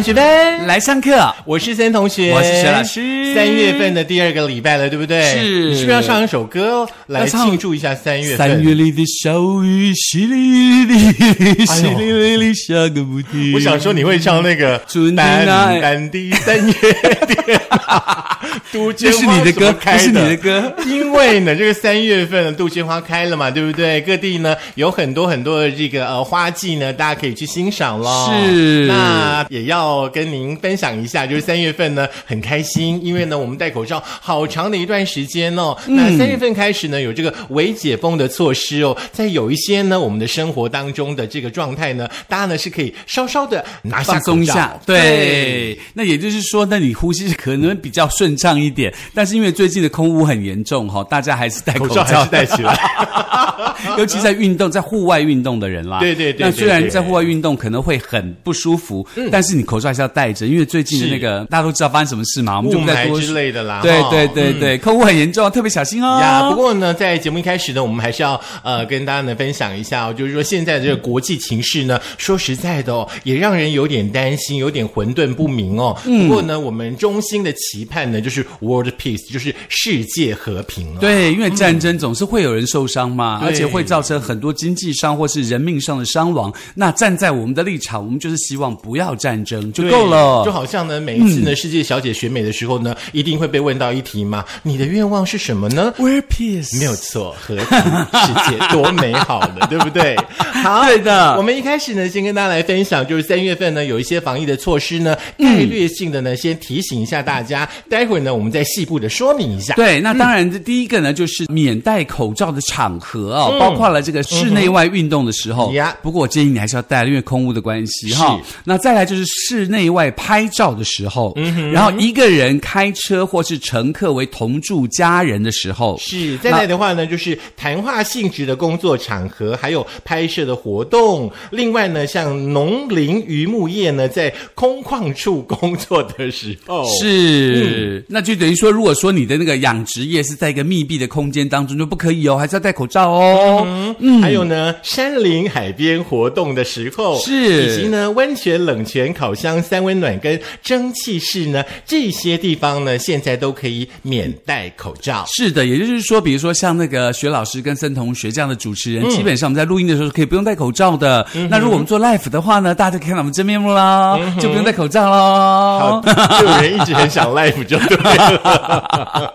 三学班来上课，我是森同学，我是薛老师。三月份的第二个礼拜了，对不对？是你是不是要唱一首歌来庆祝一下三月份？三月里的小雨，淅沥沥，淅沥沥沥下个不停。我想说你会唱那个春天淡来淡的三月天，杜鹃这是花你的歌这是你的歌。因为呢，这个三月份，杜鹃花开了嘛，对不对？各地呢有很多很多的这个呃花季呢，大家可以去欣赏咯。是那也要跟您分享一下，就是三月份呢很开心，因为呢我们戴口罩好长的一段时间哦。嗯那三月份开始呢有这个微解封的措施哦，在有一些呢我们的生活当中的这个状态呢，大家呢是可以稍稍的拿下松口罩一下，对，那也就是说，那你呼吸是可能比较顺畅一点，但是因为最近的空污很严重哈，大家还是戴口口罩戴起来。尤其在运动、在户外运动的人啦。对对对那虽然在户外运动可能会很不舒服，但是你口罩还是要戴着，因为最近的那个大家都知道发生什么事嘛，我们就雾霾不再多之类的啦。对对对对，空污很严重，特别小心哦。呀，不过呢，在节目一开始呢，我们还是要呃跟大家呢分享一下哦，就是说现在的这个国际情势呢，说实在的哦，也让人有点担心，有点混沌不明哦。嗯不过呢，我们中心的期盼呢，就是 world peace，就是世界和平了。对，因为战争总是会有人受伤嘛，对而且会造成很多经济上或是人命上的伤亡。那站在我们的立场，我们就是希望不要战争就够了。就好像呢，每一次呢，世界小姐选美的时候呢，一定会被问到一题嘛，你的愿望是什么呢？We're peace，没有错，和平世界多美好的，对不对？好，对的我们一开始呢，先跟大家来分享，就是三月份呢有一些防疫的措施呢，概略性的呢先提醒一下大家，待会儿呢我们再细部的说明一下。对，那当然，这第一个呢，就是免戴口罩的场合哦，包括了这个室内外运动的时候。呀不过我建议你还是要戴，因为空污的关系哈是。那再来就是室内外拍照的时候，然后一个人开车或是乘客为同住家人的时候，是，再来的话呢，就是谈话性质的工作场合，还有拍摄的活动。另外呢，像农林渔牧业呢，在空旷处工作的时候，是，那就等于说，如果说你的那个养殖业是在一个密闭的空间当中，就不可以哦，还是要戴口罩哦。嗯，还有呢，山林海边活动的时候，是以及呢，温泉、冷泉、烤箱、三温暖跟蒸汽室呢，这些地方呢，现在都可以免戴口罩。是的，也就是说，比如说像那个薛老师跟森同学这样的主持嗯人，基本上我们在录音的时候是可以不用戴口罩的。那如果我们做 live 的话呢，大家就可以看到我们真面目啦，就不用戴口罩好，喽。就有人一直很想 life 就对了。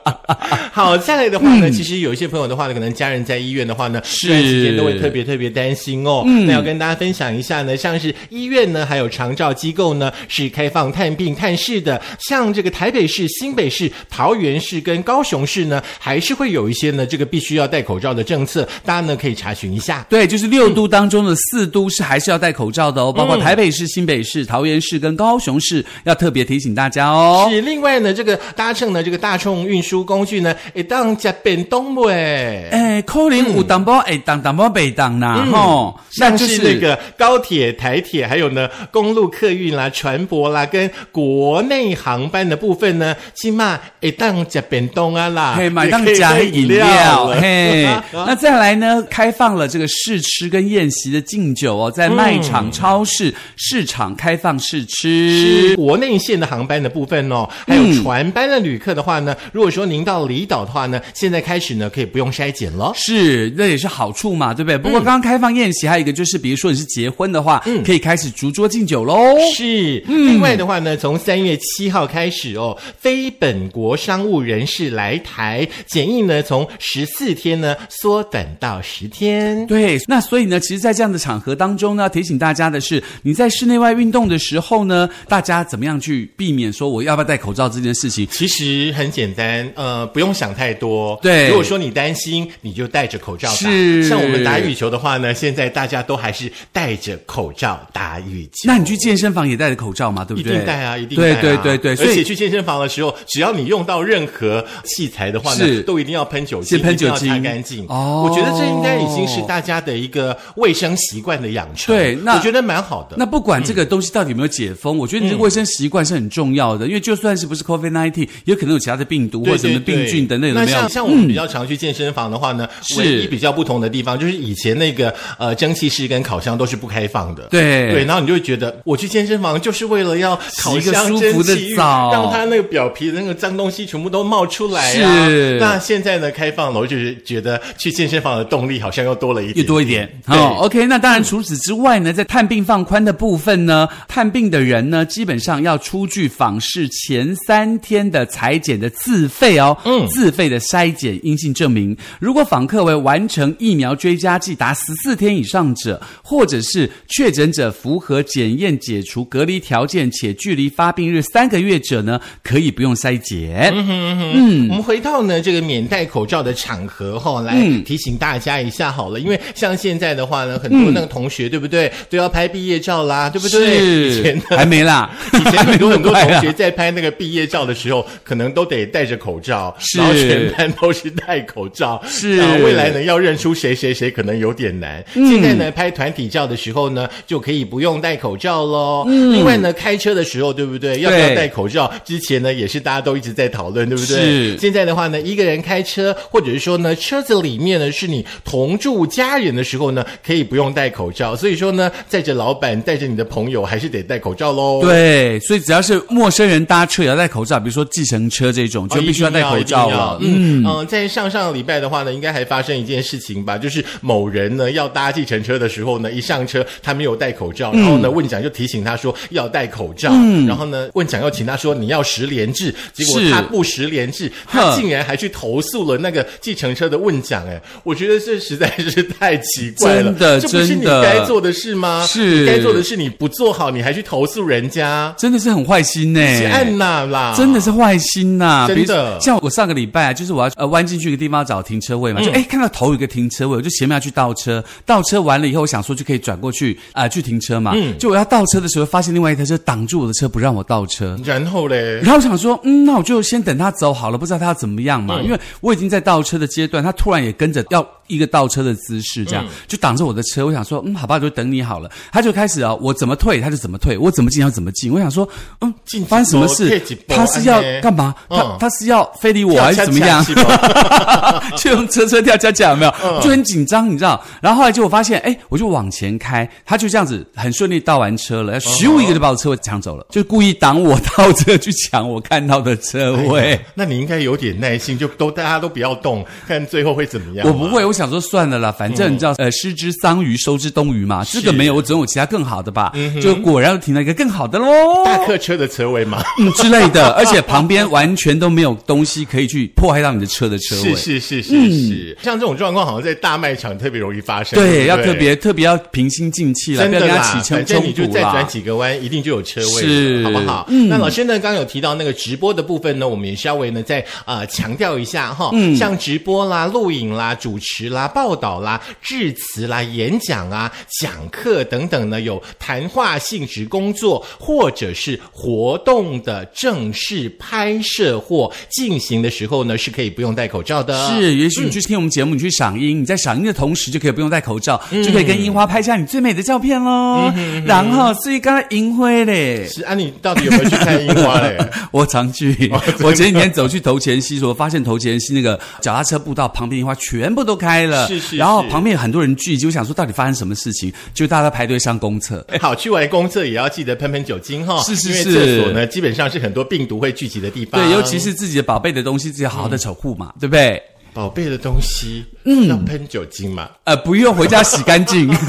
好，下来的话呢，其实有一些朋友的话呢，可能家人在医院的话呢，这段时间都会特别特别担心哦。那要跟大家分享一下呢，像是医院呢，还有长照机构呢，是开放探病探视的。像这个台北市、新北市、桃园市跟高雄市呢，还是会有一些呢，这个必须要戴口罩的政策，大家呢可以查询一下。对，就是六都当中的四都是还是要戴口罩的哦，包括台北市、新北市、桃园市跟高雄市，要特别提醒大家哦。是，另外呢，这个搭乘呢，这个大众运输工具呢，一当加变动喂。哎，可能有淡薄哎当当包北当啦吼，像那就是。那个高铁、台铁，还有呢公路客运啦、船舶啦，跟国内航班的部分呢，起码一当加变动啊啦，嘿，买当加饮料嘿，那再来呢？开放了这个试吃跟宴席的敬酒哦，在卖场、超市、市场开放试吃。是。国内线的航班的部分哦，还有船班的旅客的话呢，如果说您到离岛的话呢，现在开始呢可以不用筛检了。是，那也是好处嘛，对不对？不过刚刚开放宴席，还有一个就是，比如说你是结婚的话，嗯可以开始逐桌敬酒喽。是，另外的话呢，从三月七号开始哦，非本国商务人士来台检疫呢，从十四天呢缩短到十天。对，那所以呢，其实，在这样的场合当中呢，提醒大家的是，你在室内外运动的时候呢，大家怎么样去避免说我要不要戴口罩这件事情？其实很简单，呃，不用想太多。对如果说你担心，你就戴着口罩打。是像我们打羽球的话呢，现在大家都还是戴着口罩打羽球。那你去健身房也戴着口罩嘛，对不对一？定戴啊，一定戴、啊。对对对对，所以而且去健身房的时候，只要你用到任何器材的话呢，是都一定要喷酒精，先喷酒精擦干净。哦我觉得这应该已经是大家的一个卫生习惯的养成。对那我觉得蛮好的。那不管这个东西到底有没有解封，我觉得你这个卫生习惯是很重要的，因为就算是不是 COVID nineteen，也有可能有其他的病毒或者什么病菌等那像。像我们比较常去健身房的话呢，是唯一比较不同的地方就是以前那个呃蒸汽室跟烤箱都是不开放的。对对，然后你就会觉得我去健身房就是为了要烤洗一个箱舒服的澡让它那个表皮的那个脏东西全部都冒出来啊。是那现在呢开放了，我就是觉得去健身房的动力好像又多了一点，又多一点。对哦，OK，那当然除此之外呢，在探病放宽的部分呢，探病的人呢，基本上要出具访视前三天的裁剪的自费哦，嗯，自费的筛检阴性证明。如果访客为完成疫苗追加剂达十四天以上者，或者是确诊者符合检验解除隔离条件且距离发病日三个月者呢，可以不用筛检。嗯，我们回到呢这个免戴口罩的场合哈、来嗯。提醒大家一下好了，因为像现在的话呢，很多那个同学、对不对，都要拍毕业照啦，对不对？以前是，还没啦，以前很多很多 同学在拍那个毕业照的时候，可能都得戴着口罩，是然后全班都是戴口罩，是然后未来呢要认出谁谁谁可能有点难。嗯现在呢拍团体照的时候呢，就可以不用戴口罩喽。另外呢开车的时候，对不对？要不要戴口罩？之前呢也是大家都一直在讨论，对不对？是现在的话呢，一个人开车，或者是说呢车子里面呢是你同住家人的时候呢，可以不用戴口罩。所以说呢，载着老板，带着你的朋友，还是得戴口罩喽。。对，所以只要是陌生人搭车也要戴口罩，比如说计程车这种，就必须要戴口罩了。嗯嗯、在上上个礼拜的话呢，应该还发生一件事情吧，就是某人呢要搭计程车的时候呢，一上车他没有戴口罩，然后呢问讲就提醒他说要戴口罩，然后呢问讲又请他说你要十连制，结果他不十连制，他竟然还去投诉了那个计程车的问讲，哎，我觉得这实在是太奇怪了，真的这不是你该做的事吗？是。你该做的事你不做好，你还去投诉人家，真的是很坏心呢、是安娜啦，真的是坏心呐、真的。像我上个礼拜啊，就是我要呃弯进去一个地方找停车位嘛，就哎看到头有一个停车位，我就前面要去倒车，倒车完了以后，我想说就可以转过去啊、去停车嘛。嗯，就我要倒车的时候，发现另外一台车挡住我的车，不让我倒车。然后嘞，然后我想说，嗯，那我就先等他走好了，不知道他要怎么样嘛。因为我已经在倒车的阶段，他突然也跟着要一个倒车的姿势，这样、就挡着我的车。我想说，嗯，好吧，就等你好了。他就开始啊，我怎么退他就怎么退，我怎么进要怎么进。我想说，嗯进，发生什么事他是要干嘛？他嗯他是要非礼我怎么样？就用车车跳恰恰有没有？嗯就很紧张，你知道？然后后来就我发现，哎，我就往前开，他就这样子很顺利倒完车了，咻一个就把我车位抢走了，就故意挡我倒车去抢我看到的车位。那你应该有点耐心，就都大家都不要动，看最后会怎么样。我不会，我想说算了啦，反正你知道，呃，失之桑榆，收之东隅嘛。这个没有，我总有其他更好的吧？就果然停了一个更好的喽。大客车的车位嘛，嗯之类的，而且旁边完全都没有东西可以去迫害到你的车的车位。是是是是是，像这种状况好像在大卖场特别容易发生。对，不要特别特别要平心静气了，不要跟他真的啦，起冲反正你就再转。几个弯，一定就有车位，是好不好？那老师呢，刚刚有提到那个直播的部分呢，我们也稍微呢再呃强调一下哈，像直播啦、录影啦、主持啦、报道啦、致辞啦、演讲啊、讲课等等呢，有谈话性质工作或者是活动的正式拍摄或进行的时候呢，是可以不用戴口罩的。是，也许你去听我们节目，你去赏樱，你在赏樱的同时就可以不用戴口罩，就可以跟樱花拍下你最美的照片喽。然后，所以刚才樱灰嘞，是啊，你到底有没有去看樱花嘞？我常去。我前几天走去头前溪，说发现头前溪那个脚踏车步道旁边樱花全部都开了，是是然后旁边有很多人聚集，我想说到底发生什么事情，就大家都排队上公厕。好，去完公厕也要记得喷喷酒精哈、是是因为是厕所呢基本上是很多病毒会聚集的地方。对，尤其是自己的宝贝的东西，好好的守护嘛，对不对？宝贝的东西，嗯，要喷酒精嘛。呃，不用回家洗干净。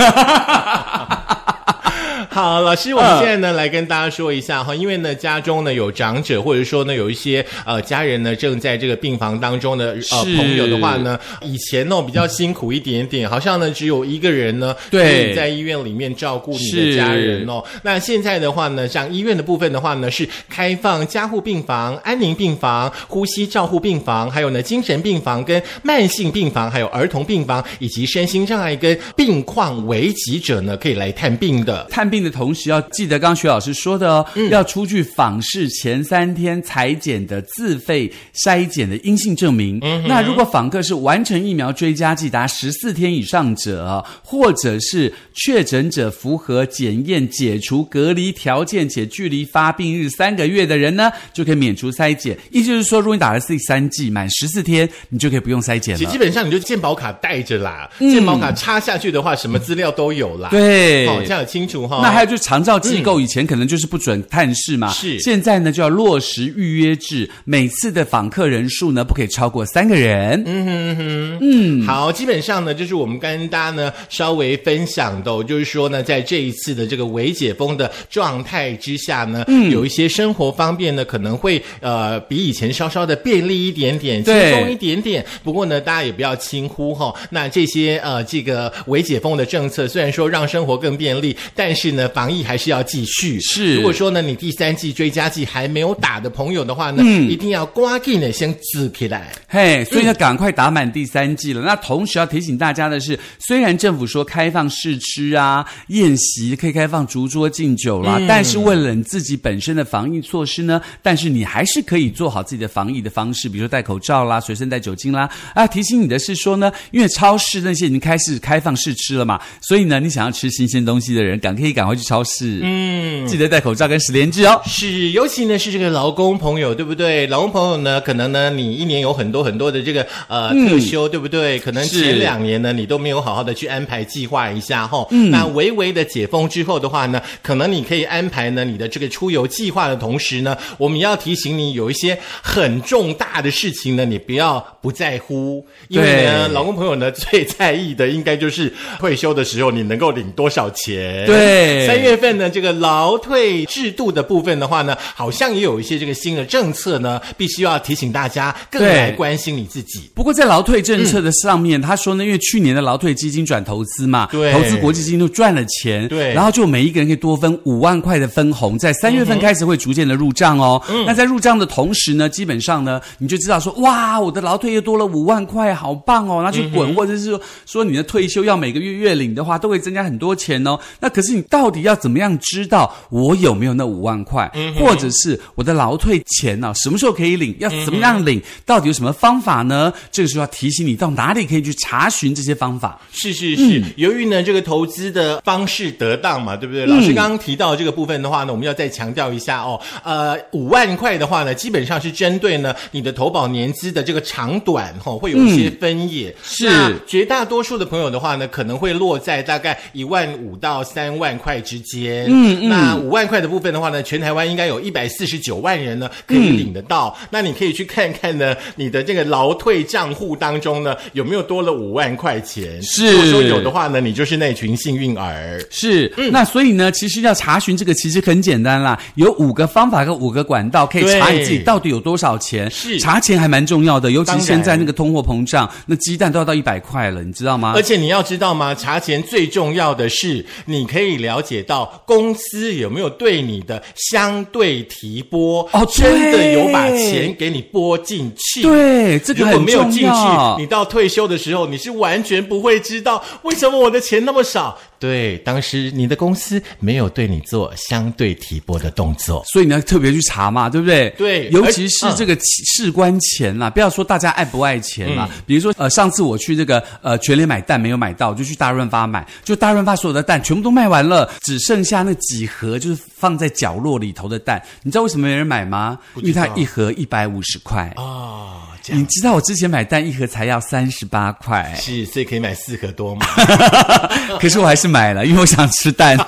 好，老师，我们现在呢、来跟大家说一下哈，因为呢家中呢有长者，或者说呢有一些呃家人呢正在这个病房当中的呃是朋友的话呢，以前呢比较辛苦一点点，好像呢只有一个人呢对可以在医院里面照顾你的家人哦。那现在的话呢，像医院的部分的话呢，是开放加护病房、安宁病房、呼吸照护病房，还有呢精神病房跟慢性病房，还有儿童病房以及身心障碍跟病况危急者呢可以来探病的。探病的同时，要记得刚刚徐老师说的哦，要出具访视前三天裁剪的自费筛检的阴性证明。那如果访客是完成疫苗追加剂达十四天以上者，或者是确诊者符合检验解除隔离条件且距离发病日三个月的人呢，就可以免除筛检。意思就是说，如果你打了第三剂满十四天，你就可以不用筛检了。基本上你就健保卡带着啦，健保卡插下去的话，什么资料都有啦。对，哦，这样清楚哈。那还有就是长照机构以前可能就是不准探视嘛，是。现在呢就要落实预约制，每次的访客人数呢不可以超过三个人。嗯哼哼，嗯，好，基本上呢就是我们跟大家呢稍微分享的，就是说呢，在这一次的这个微解封的状态之下呢，嗯，有一些生活方面呢可能会呃比以前稍稍的便利一点点，轻松一点点。不过呢，大家也不要轻忽哈。那这些呃这个微解封的政策，虽然说让生活更便利，但是呢，防疫还是要继续。是，如果说呢，你第三季追加剂还没有打的朋友的话呢，嗯，一定要刮紧的先支起来。嘿，所以要赶快打满第三季了。那同时要提醒大家的是，虽然政府说开放试吃啊、宴席可以开放烛桌敬酒啦，但是为了你自己本身的防疫措施呢，但是你还是可以做好自己的防疫的方式，比如说戴口罩啦、随身带酒精啦。啊，提醒你的是说呢，因为超市那些已经开始开放试吃了嘛，所以呢，你想要吃新鲜东西的人，赶可以赶快去超市，嗯，记得戴口罩跟十连制哦。是，尤其呢是这个劳工朋友，对不对？劳工朋友呢，可能呢你一年有很多很多的这个呃特休，对不对？可能前两年呢你都没有好好的去安排计划一下哈。嗯那微微的解封之后的话呢，可能你可以安排呢你的这个出游计划的同时呢，我们要提醒你有一些很重大的事情呢，你不要不在乎，因为呢，劳工朋友呢最在意的应该就是退休的时候你能够领多少钱。对，三月份呢这个劳退制度的部分的话呢，好像也有一些这个新的政策呢，必须要提醒大家更来关心你自己。不过在劳退政策的上面，他说呢，因为去年的劳退基金转投资嘛，对，投资国际基金都赚了钱，对，然后就每一个人可以多分五万块的分红，在三月份开始会逐渐的入账哦。那在入账的同时呢，基本上呢，你就知道说，哇，我的劳退又多了五万块，好棒哦，那去滚，或者是说说你的退休要每个月月领的话，都会增加很多钱哦。那可是你到底要怎么样知道我有没有那五万块，或者是我的劳退钱呢？什么时候可以领？要怎么样领？到底有什么方法呢？这个时候要提醒你到哪里可以去查询这些方法。是是是，由于呢这个投资的方式得当嘛，对不对？老师刚刚提到这个部分的话呢，我们要再强调一下哦。呃，五万块的话呢，基本上是针对呢你的投保年资的这个长短哈，会有一些分野。是绝大多数的朋友的话呢，可能会落在大概一万五到三万块之间。嗯嗯。那五万块的部分的话呢，全台湾应该有一百四十九万人呢可以领得到。那你可以去看看呢，你的这个劳退账户当中呢有没有多了五万块钱？是，如果说有的话呢，你就是那群幸运儿。是，那所以呢，其实要查询这个其实很简单啦，有五个方法跟五个管道可以查你自己到底有多少钱。是，查钱还蛮重要的，尤其现在那个通货膨胀，那鸡蛋都要到一百块了，你知道吗？而且你要知道吗？查钱最重要的是，你可以了解到公司有没有对你的相对提拨哦，真的有把钱给你拨进去。对，这个如果没有进去，你到退休的时候，你是完全不会知道为什么我的钱那么少。对，当时你的公司没有对你做相对提拨的动作，所以你要特别去查嘛，对不对？对，尤其是这个事关钱啦，不要说大家爱不爱钱嘛。比如说，呃，上次我去这个呃全联买蛋没有买到，就去大润发买，就大润发所有的蛋全部都卖完了，只剩下那几盒就是放在角落里头的蛋。你知道为什么没人买吗？因为它一盒一百五十块啊。你知道我之前买蛋一盒才要三十八块，是，所以可以买四盒多嘛？可是我还是买了，因为我想吃蛋。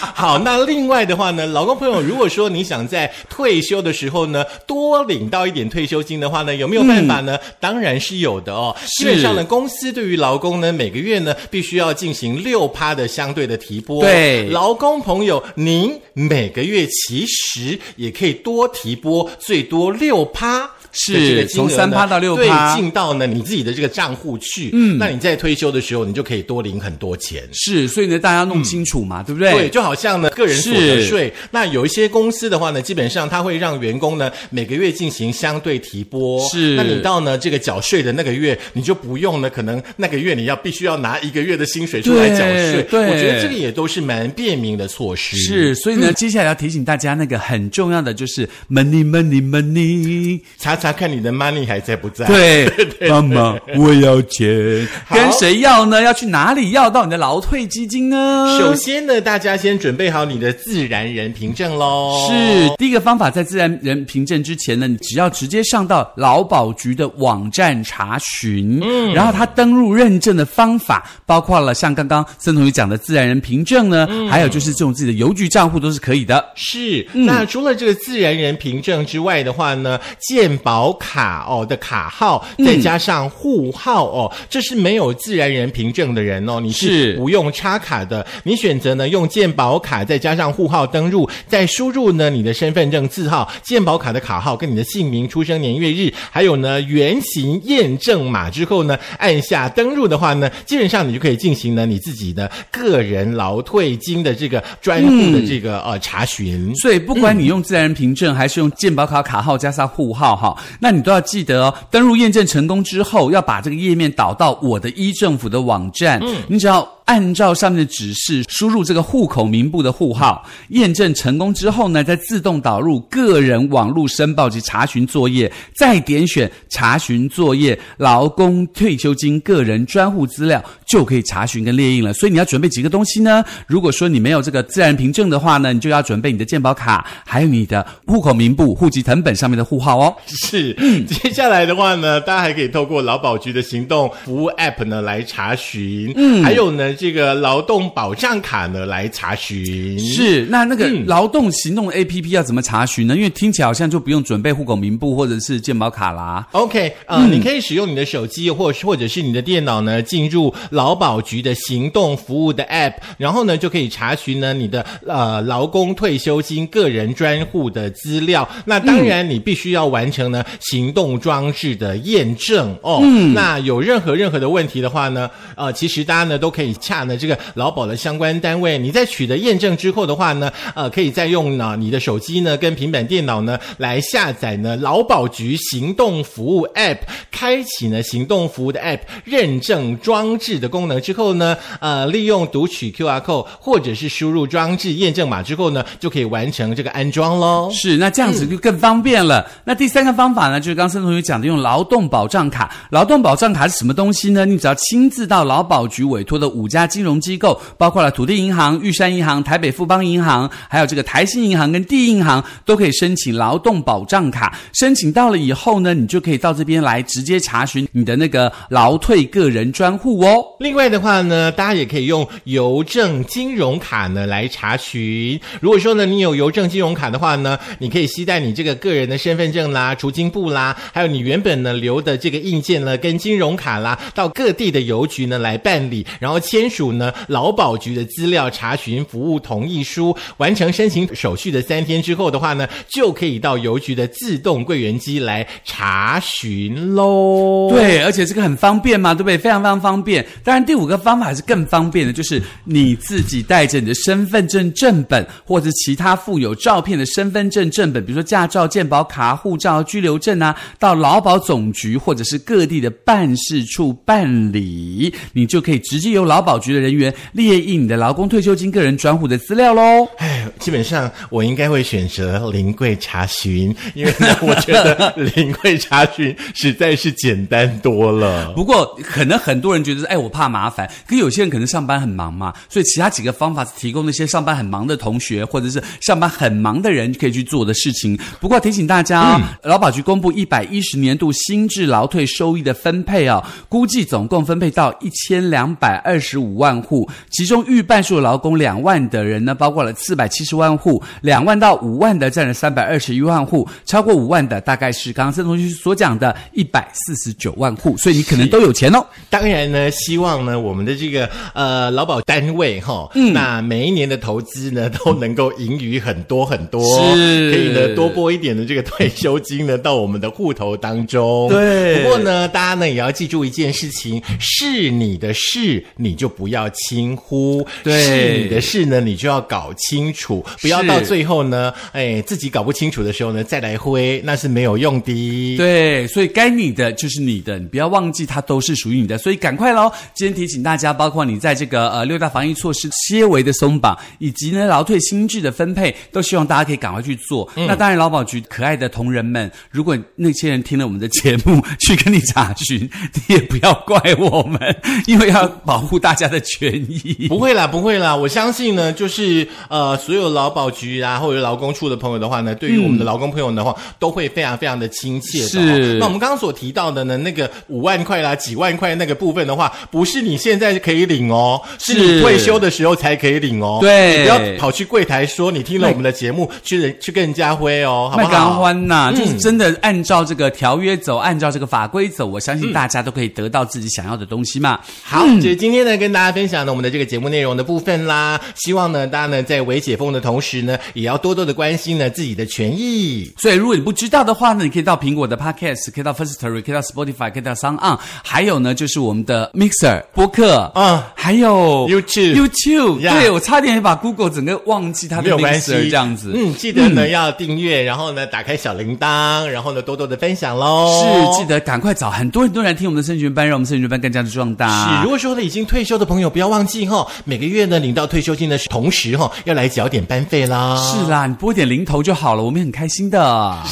好，那另外的话呢，老公朋友，如果说你想在退休的时候呢多领到一点退休金的话呢，有没有办法呢？当然是有的哦。基本上呢，公司对于劳工呢每个月呢必须要进行六趴的相对的提拨。对，劳工朋友，您每个月其实也可以多提拨最多六趴。是从三趴到六趴，对，进到呢你自己的这个账户去。嗯，那你在退休的时候，你就可以多领很多钱。是，所以呢，大家弄清楚嘛，对不对？对，就好像呢个人所得税，那有一些公司的话呢，基本上他会让员工呢每个月进行相对提拨。是，那你到呢这个缴税的那个月，你就不用呢，可能那个月你要必须要拿一个月的薪水出来缴税。对，我觉得这个也都是蛮便民的措施。是，所以呢，接下来要提醒大家，那个很重要的就是 money money money，查查看你的 money 还在不在。对，妈妈，我要钱，跟谁要呢？要去哪里要到你的劳退基金呢？首先呢，大家先准备好你的自然人凭证喽。是，第一个方法，在自然人凭证之前呢，你只要直接上到劳保局的网站查询，嗯，然后他登录认证的方法，包括了像刚刚孙同学讲的自然人凭证呢，还有就是这种自己的邮局账户都是可以的。是，那除了这个自然人凭证之外的话呢，健保卡哦的卡号，再加上户号哦，这是没有自然人凭证的人哦，你是不用插卡的。你选择呢用健保卡再加上户号登入，再输入呢你的身份证字号、健保卡的卡号跟你的姓名、出生年月日，还有呢原型验证码之后呢，按下登入的话呢，基本上你就可以进行呢你自己的个人劳退金的这个专户的这个呃查询。所以不管你用自然人凭证还是用健保卡卡号加上户号哈，那你都要记得哦，登入验证成功之后，要把这个页面导到我的一政府的网站，嗯，你只要。按照上面的指示输入这个户口名簿的户号，验证成功之后呢，再自动导入个人网络申报及查询作业，再点选查询作业劳工退休金个人专户资料，就可以查询跟列印了。所以你要准备几个东西呢？如果说你没有这个自然凭证的话呢，你就要准备你的健保卡，还有你的户口名簿、户籍成本上面的户号哦。是，接下来的话呢，大家还可以透过劳保局的行动服务 App 呢来查询，嗯，还有呢。这个劳动保障卡呢，来查询是那那个劳动行动 A P P 要怎么查询呢？因为听起来好像就不用准备户口名簿或者是健保卡啦。OK，呃，你可以使用你的手机或或者是你的电脑呢，进入劳保局的行动服务的 App，然后呢就可以查询呢你的呃劳工退休金个人专户的资料。那当然你必须要完成呢行动装置的验证哦。那有任何任何的问题的话呢，呃，其实大家呢都可以。洽呢这个劳保的相关单位，你在取得验证之后的话呢，呃，可以再用呢你的手机呢跟平板电脑呢来下载呢劳保局行动服务 App，开启呢行动服务的 App 认证装置的功能之后呢，呃，利用读取 QR code 或者是输入装置验证码之后呢，就可以完成这个安装喽。是，那这样子就更方便了。那第三个方法呢，就是刚才同学讲的用劳动保障卡。劳动保障卡是什么东西呢？你只要亲自到劳保局委托的五家。家金融机构包括了土地银行、玉山银行、台北富邦银行，还有这个台新银行跟地银行，都可以申请劳动保障卡。申请到了以后呢，你就可以到这边来直接查询你的那个劳退个人专户哦。另外的话呢，大家也可以用邮政金融卡呢来查询。如果说呢你有邮政金融卡的话呢，你可以携带你这个个人的身份证啦、除金簿啦，还有你原本呢留的这个印件呢跟金融卡啦，到各地的邮局呢来办理，然后签。签署呢劳保局的资料查询服务同意书，完成申请手续的三天之后的话呢，就可以到邮局的自动柜员机来查询喽。对，而且这个很方便嘛，对不对？非常非常方便。当然，第五个方法是更方便的，就是你自己带着你的身份证正本或者其他附有照片的身份证正本，比如说驾照、健保卡、护照、居留证啊，到劳保总局或者是各地的办事处办理，你就可以直接由劳保。局的人员列印你的劳工退休金个人专户的资料喽。哎，基本上我应该会选择临柜查询，因为呢，我觉得临柜查询实在是简单多了。不过，可能很多人觉得，哎，我怕麻烦。可有些人可能上班很忙嘛，所以其他几个方法提供那些上班很忙的同学，或者是上班很忙的人可以去做的事情。不过提醒大家，劳保局公布一百一十年度新制劳退收益的分配哦，估计总共分配到一千两百二十五。五万户，其中预半数劳工两万的人呢，包括了四百七七十万户，两万到五万的占了三百二十一万户，超过五万的大概是刚刚郑同学所讲的一百四十九万户，所以你可能都有钱哦。当然呢，希望呢我们的这个呃劳保单位哈，嗯，那每一年的投资呢都能够盈余很多很多，是可以呢多拨一点的这个退休金呢到我们的户头当中。对不过呢，大家呢也要记住一件事情：是你的事，你就不要轻忽；对是你的事呢，你就要搞清楚，不要到最后呢，哎，自己搞不清楚的时候呢再来挥，那是没有用的。对，所以该你的就是你的，你不要忘记它都是属于你的，所以赶快喽！今天提醒大家，包括你在这个呃六大防疫措施些微的松绑，以及呢劳退薪制的分配，都希望大家可以赶快去做。那当然，劳保局可爱的同仁们，如果那些人听了我们的节目去跟你查询，你也不要怪我们，因为要保护大家的权益。不会啦，不会啦，我相信呢，就是呃，所有劳保局啊，或者劳工处的朋友的话呢，对于我们的劳工朋友的话，都会非常非常的亲切的、哦。是那我们刚刚所提到的呢，那个五万块啦、几万块那个部分的话，不是你现在可以领哦，是是你退休的时候才可以领哦。对你不要跑去柜台说你听了我们的节目去人去跟人家挥哦，好不好？欢呐，就是真的按照这个条约走，按照这个法规走，我相信大家都可以得到自己想要的东西嘛。好，就是今天呢，跟大家分享呢我们的这个节目内容的部分啦。希望呢，大家呢在微解封的同时呢，也要多多的关心呢自己的权益。所以，如果你不知道的话呢，你可以到苹果的 Podcast，可以到 First Story，可以到 Spotify，可以到 s o n On，还有呢，就是我们的 Mixer 播客嗯还有 YouTube YouTube，Yeah 对我差点也把 Google 整个忘记它的没有关系 Mixer 这样子。嗯，记得呢、要订阅，然后呢打开小铃铛，然后呢多多的分享喽。是，记得赶快找很多很多人来听我们的升学班，让我们升学班更加的壮大。是，如果说呢已经退休的朋友，不要忘记哈、每个月呢领到退休金的同时哈、要来缴点班费啦。是啦，你拨一点零头就好了，我们也很开心的。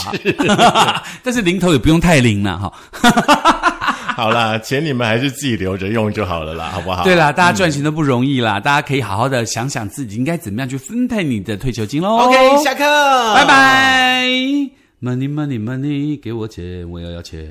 但是零头也不用太零了哈。好啦，钱你们还是自己留着用就好了啦，好不好？对啦，大家赚钱都不容易啦，大家可以好好的想想自己应该怎么样去分配你的退休金喽。，OK，下课，拜。拜。Money money money，给我钱，我要要钱。